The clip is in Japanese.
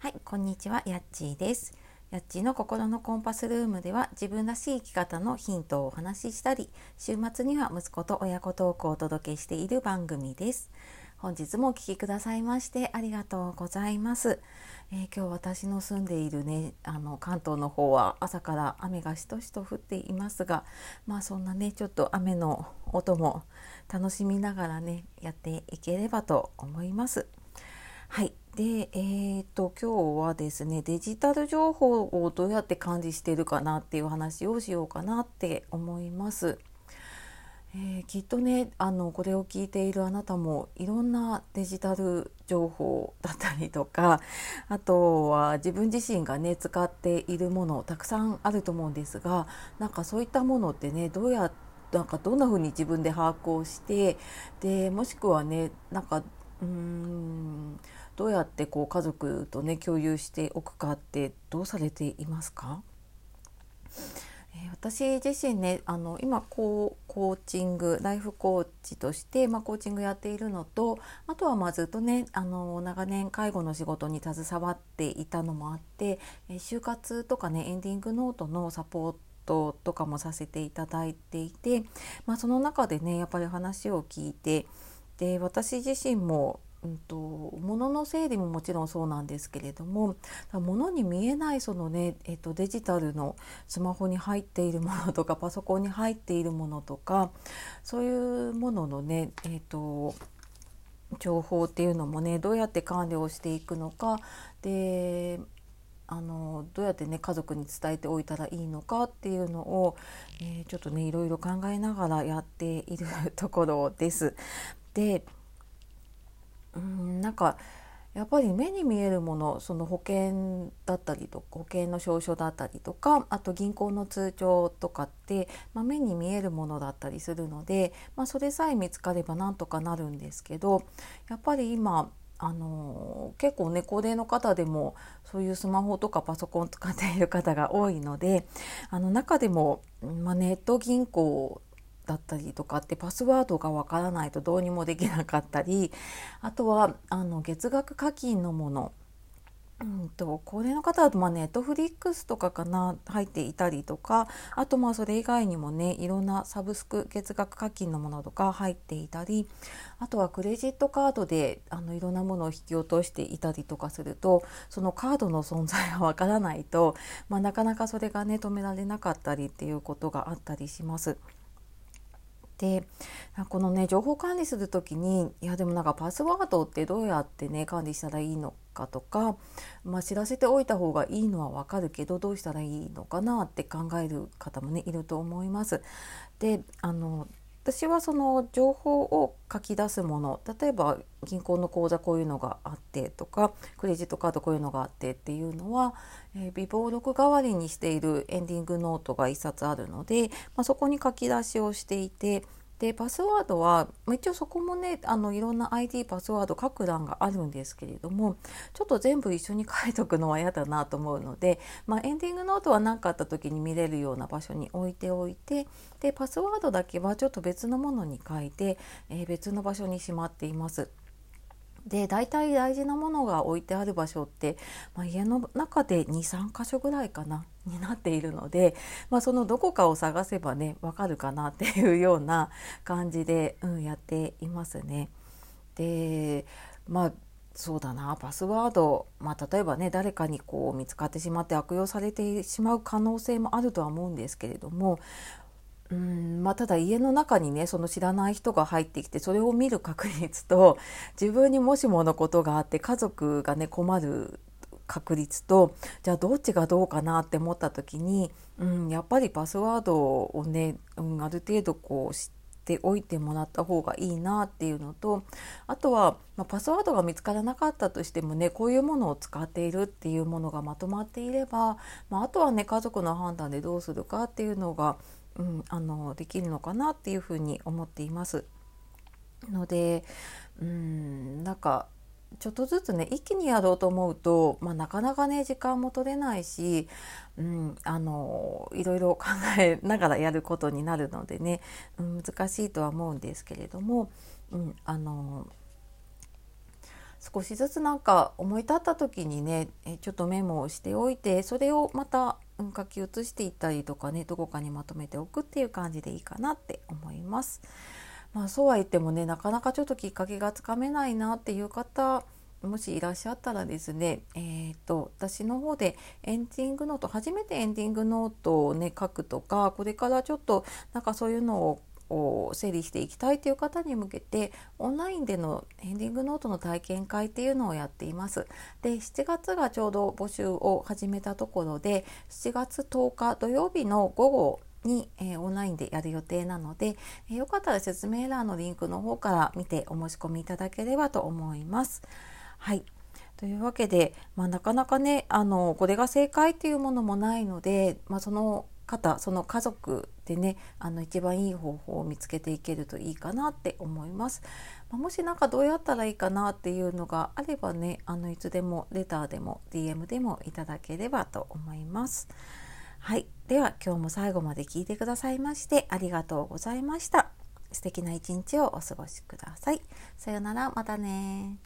はい、こんにちは、やっちーです。やっちーの心のコンパスルームでは自分らしい生き方のヒントをお話ししたり、週末には息子と親子トークをお届けしている番組です。本日もお聞きくださいましてありがとうございます。えー今日私の住んでいるね、あの関東の方は朝から雨がしとしと降っていますが、まあそんなね、ちょっと雨の音も楽しみながらね、やっていければと思います。はい。で、えー、と、今日はですね、デジタル情報をどうやって管理しているかなっていう話をしようかなって思います。えーきっとねあのこれを聞いているあなたもいろんなデジタル情報だったりとかあとは自分自身がね使っているものたくさんあると思うんですがなんかそういったものってねどうやなんかどんな風に自分で把握をしてでもしくはねなんかうーんどうやってこう家族とね共有しておくかってどうされていますか？えー私自身ねあの今こうコーチングライフコーチとして、まあ、コーチングやっているのとあとはまあずっとねあの長年介護の仕事に携わっていたのもあって、え就活とかねエンディングノートのサポートとかもさせていただいていて、まあ、その中でねやっぱり話を聞いてで私自身もうんと物の整理ももちろんそうなんですけれども物に見えないそのね、えっと、デジタルのスマホに入っているものとかパソコンに入っているものとかそういうもののね、えっと、情報っていうのもねどうやって管理をしていくのかであのどうやってね家族に伝えておいたらいいのかっていうのを、えーちょっとねいろいろ考えながらやっているところです。でうんなんかやっぱり目に見えるものその保険だったりとか保険の証書だったりとかあと銀行の通帳とかって、まあ、目に見えるものだったりするので、まあ、それさえ見つかればなんとかなるんですけどやっぱり今あの結構ね高齢の方でもそういうスマホとかパソコン使っている方が多いのであの中でも、まあ、ネット銀行だったりとかってパスワードがわからないとどうにもできなかったりあとはあの月額課金のものうんと高齢の方だとまあネットフリックスとかかな入っていたりとかあとまあそれ以外にもねいろんなサブスク月額課金のものとか入っていたりあとはクレジットカードであのいろんなものを引き落としていたりとかするとそのカードの存在がわからないと、まあ、なかなかそれがね止められなかったりっていうことがあったりします。でこのね情報管理する時にいやでもなんかパスワードってどうやってね管理したらいいのかとか、まあ、知らせておいた方がいいのはわかるけどどうしたらいいのかなって考える方もねいると思います。であの私はその情報を書き出すもの例えば銀行の口座こういうのがあってとかクレジットカードこういうのがあってっていうのは、えー微暴録代わりにしているエンディングノートが1冊あるので、まあ、そこに書き出しをしていてでパスワードは一応そこもねあのいろんな ID パスワード書く欄があるんですけれどもちょっと全部一緒に書いとくのは嫌だなと思うので、まあ、エンディングノートは何かあった時に見れるような場所に置いておいてでパスワードだけはちょっと別のものに書いて、えー別の場所にしまっています。で大体大事なものが置いてある場所って、まあ、家の中で23箇所ぐらいかなになっているので、まあ、そのどこかを探せばねわかるかなっていうような感じで、うん、やっていますね。でまあそうだなパスワード、まあ、例えばね誰かにこう見つかってしまって悪用されてしまう可能性もあるとは思うんですけれどもうんまあ、ただ家の中にねその知らない人が入ってきてそれを見る確率と 自分にもしものことがあって家族がね困る確率とじゃあどっちがどうかなって思った時に、うん、やっぱりパスワードをね、うん、ある程度こう知っておいてもらった方がいいなっていうのとあとは、まあ、パスワードが見つからなかったとしてもねこういうものを使っているっていうものがまとまっていれば、まあ、あとはね家族の判断でどうするかっていうのがうん、あのできるのかなっていうふうに思っています。のでうんなんかちょっとずつね一気にやろうと思うと、まあ、なかなかね時間も取れないし、うん、あのいろいろ 考えながらやることになるのでね、うん、難しいとは思うんですけれども、うん、あの少しずつなんか思い立った時にねちょっとメモをしておいてそれをまた書き写していったりとかねどこかにまとめておくっていう感じでいいかなって思います。まあ、そうは言ってもねなかなかちょっときっかけがつかめないなっていう方もしいらっしゃったらですね、えーと、私の方でエンディングノート初めてエンディングノートをね書くとかこれからちょっとなんかそういうのをを整理していきたいという方に向けてオンラインでのエンディングノートの体験会っていうのをやっています。で7月がちょうど募集を始めたところで7月10日土曜日の午後に、えー、オンラインでやる予定なので、えー、よかったら説明欄のリンクの方から見てお申し込みいただければと思います。はいというわけで、まあ、なかなかねあのこれが正解っていうものもないので、まあ、その方その家族でねあの一番いい方法を見つけていけるといいかなって思います。まあ、もし何かどうやったらいいかなっていうのがあればねあのいつでもレターでも DM でもいただければと思います。はい、では今日も最後まで聞いてくださいましてありがとうございました。素敵な一日をお過ごしください。さようなら、またね